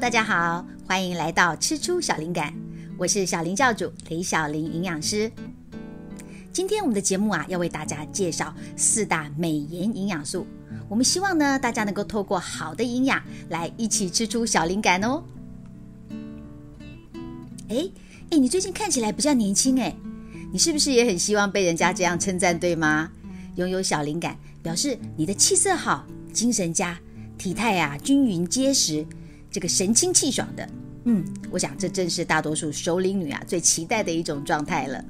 大家好，欢迎来到吃出小灵感，我是小林教主李小林营养师。今天我们的节目啊，要为大家介绍四大美颜营养素。我们希望呢，大家能够透过好的营养来一起吃出小灵感哦。哎哎，你最近看起来比较年轻哎，你是不是也很希望被人家这样称赞，对吗？拥有小灵感，表示你的气色好，精神佳，体态呀均匀结实，这个神清气爽的。嗯，我想这正是大多数首领女啊最期待的一种状态了。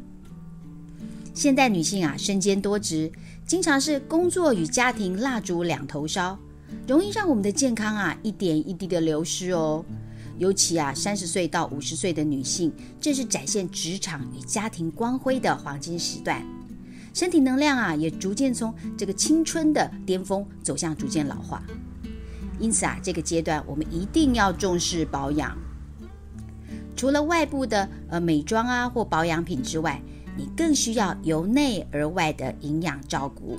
现代女性啊，身兼多职，经常是工作与家庭蜡烛两头烧，容易让我们的健康啊一点一滴的流失哦。尤其啊，三十岁到五十岁的女性，正是展现职场与家庭光辉的黄金时段，身体能量啊也逐渐从这个青春的巅峰走向逐渐老化。因此啊，这个阶段我们一定要重视保养。除了外部的呃美妆啊或保养品之外，你更需要由内而外的营养照顾，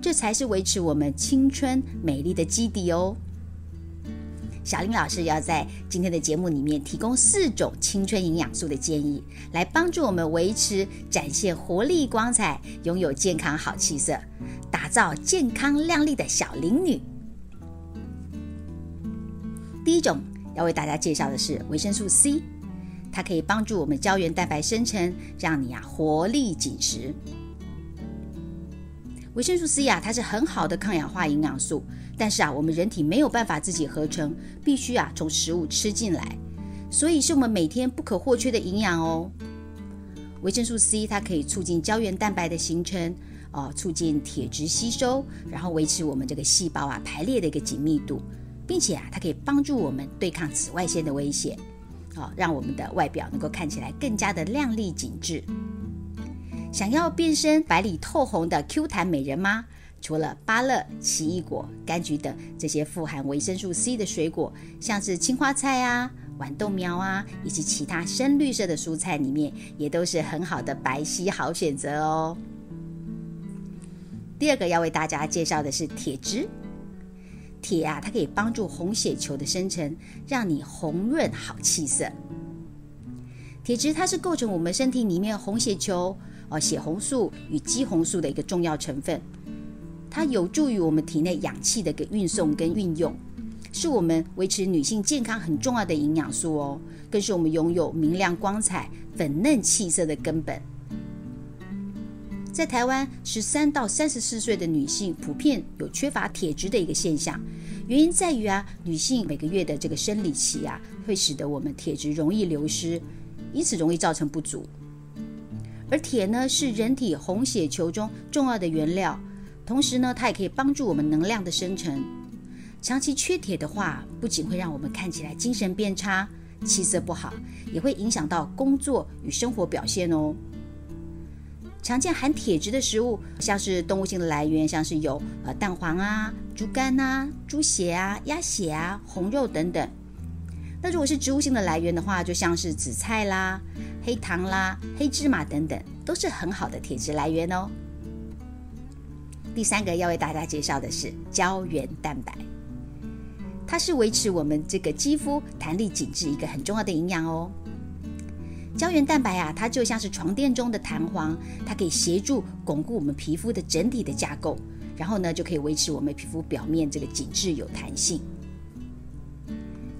这才是维持我们青春美丽的基底哦。小林老师要在今天的节目里面提供四种青春营养素的建议，来帮助我们维持、展现活力光彩，拥有健康好气色，打造健康靓丽的小林女。第一种要为大家介绍的是维生素 C。它可以帮助我们胶原蛋白生成，让你啊活力紧实。维生素 C 啊，它是很好的抗氧化营养素，但是啊，我们人体没有办法自己合成，必须啊从食物吃进来，所以是我们每天不可或缺的营养哦。维生素 C 它可以促进胶原蛋白的形成，哦，促进铁质吸收，然后维持我们这个细胞啊排列的一个紧密度，并且啊，它可以帮助我们对抗紫外线的威胁。好，让我们的外表能够看起来更加的亮丽紧致。想要变身白里透红的 Q 弹美人吗？除了芭乐、奇异果、柑橘等这些富含维生素 C 的水果，像是青花菜啊、豌豆苗啊，以及其他深绿色的蔬菜里面，也都是很好的白皙好选择哦。第二个要为大家介绍的是铁质。铁啊，它可以帮助红血球的生成，让你红润好气色。铁质它是构成我们身体里面红血球、哦血红素与肌红素的一个重要成分，它有助于我们体内氧气的一个运送跟运用，是我们维持女性健康很重要的营养素哦，更是我们拥有明亮光彩、粉嫩气色的根本。在台湾，十三到三十四岁的女性普遍有缺乏铁质的一个现象，原因在于啊，女性每个月的这个生理期啊，会使得我们铁质容易流失，因此容易造成不足。而铁呢，是人体红血球中重要的原料，同时呢，它也可以帮助我们能量的生成。长期缺铁的话，不仅会让我们看起来精神变差、气色不好，也会影响到工作与生活表现哦。常见含铁质的食物，像是动物性的来源，像是有呃蛋黄啊、猪肝啊、猪血啊、鸭血啊、红肉等等。那如果是植物性的来源的话，就像是紫菜啦、黑糖啦、黑芝麻等等，都是很好的铁质来源哦。第三个要为大家介绍的是胶原蛋白，它是维持我们这个肌肤弹力紧致一个很重要的营养哦。胶原蛋白啊，它就像是床垫中的弹簧，它可以协助巩固我们皮肤的整体的架构，然后呢，就可以维持我们皮肤表面这个紧致有弹性。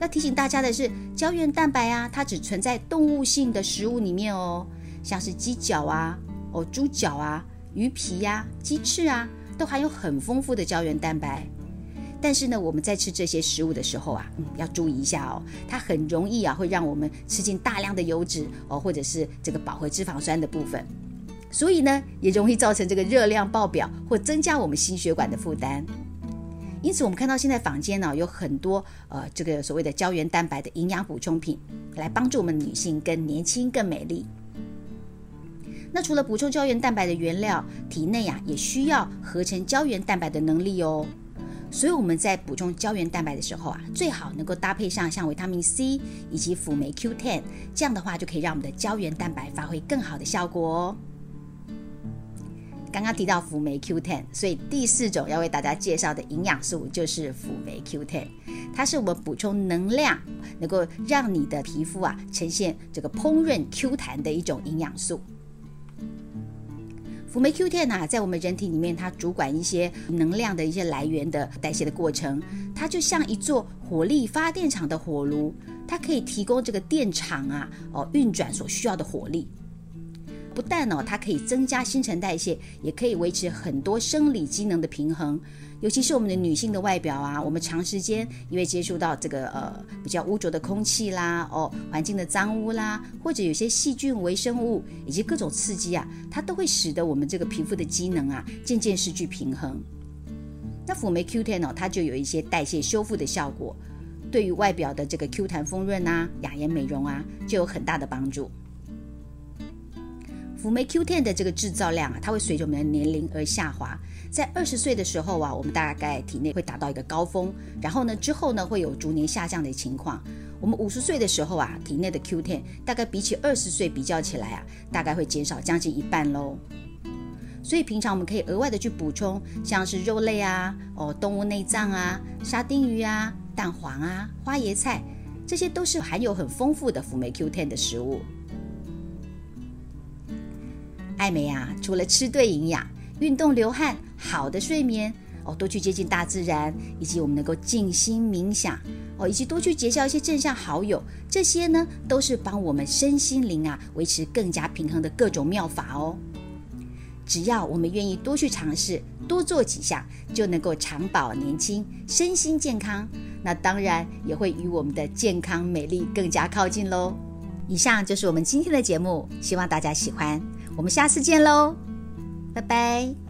要提醒大家的是，胶原蛋白啊，它只存在动物性的食物里面哦，像是鸡脚啊、哦猪脚啊、鱼皮呀、鸡翅啊，都含有很丰富的胶原蛋白。但是呢，我们在吃这些食物的时候啊，嗯，要注意一下哦，它很容易啊，会让我们吃进大量的油脂哦，或者是这个饱和脂肪酸的部分，所以呢，也容易造成这个热量爆表或增加我们心血管的负担。因此，我们看到现在坊间呢，有很多呃，这个所谓的胶原蛋白的营养补充品，来帮助我们女性更年轻、更美丽。那除了补充胶原蛋白的原料，体内呀也需要合成胶原蛋白的能力哦。所以我们在补充胶原蛋白的时候啊，最好能够搭配上像维他命 C 以及辅酶 Q10，这样的话就可以让我们的胶原蛋白发挥更好的效果哦。刚刚提到辅酶 Q10，所以第四种要为大家介绍的营养素就是辅酶 Q10，它是我们补充能量，能够让你的皮肤啊呈现这个烹饪 Q 弹的一种营养素。辅酶 Q10 啊，在我们人体里面，它主管一些能量的一些来源的代谢的过程，它就像一座火力发电厂的火炉，它可以提供这个电厂啊哦运转所需要的火力。不但哦，它可以增加新陈代谢，也可以维持很多生理机能的平衡。尤其是我们的女性的外表啊，我们长时间因为接触到这个呃比较污浊的空气啦，哦环境的脏污啦，或者有些细菌、微生物以及各种刺激啊，它都会使得我们这个皮肤的机能啊渐渐失去平衡。那辅酶 Q10 哦，它就有一些代谢修复的效果，对于外表的这个 Q 弹丰润啊、雅颜美容啊，就有很大的帮助。辅酶 Q10 的这个制造量啊，它会随着我们的年龄而下滑。在二十岁的时候啊，我们大概体内会达到一个高峰，然后呢之后呢会有逐年下降的情况。我们五十岁的时候啊，体内的 Q10 大概比起二十岁比较起来啊，大概会减少将近一半喽。所以平常我们可以额外的去补充，像是肉类啊、哦动物内脏啊、沙丁鱼啊、蛋黄啊、花椰菜，这些都是含有很丰富的辅酶 Q10 的食物。爱美啊，除了吃对营养、运动流汗、好的睡眠哦，多去接近大自然，以及我们能够静心冥想哦，以及多去结交一些正向好友，这些呢都是帮我们身心灵啊维持更加平衡的各种妙法哦。只要我们愿意多去尝试，多做几项，就能够长保年轻、身心健康。那当然也会与我们的健康美丽更加靠近喽。以上就是我们今天的节目，希望大家喜欢。我们下次见喽，拜拜。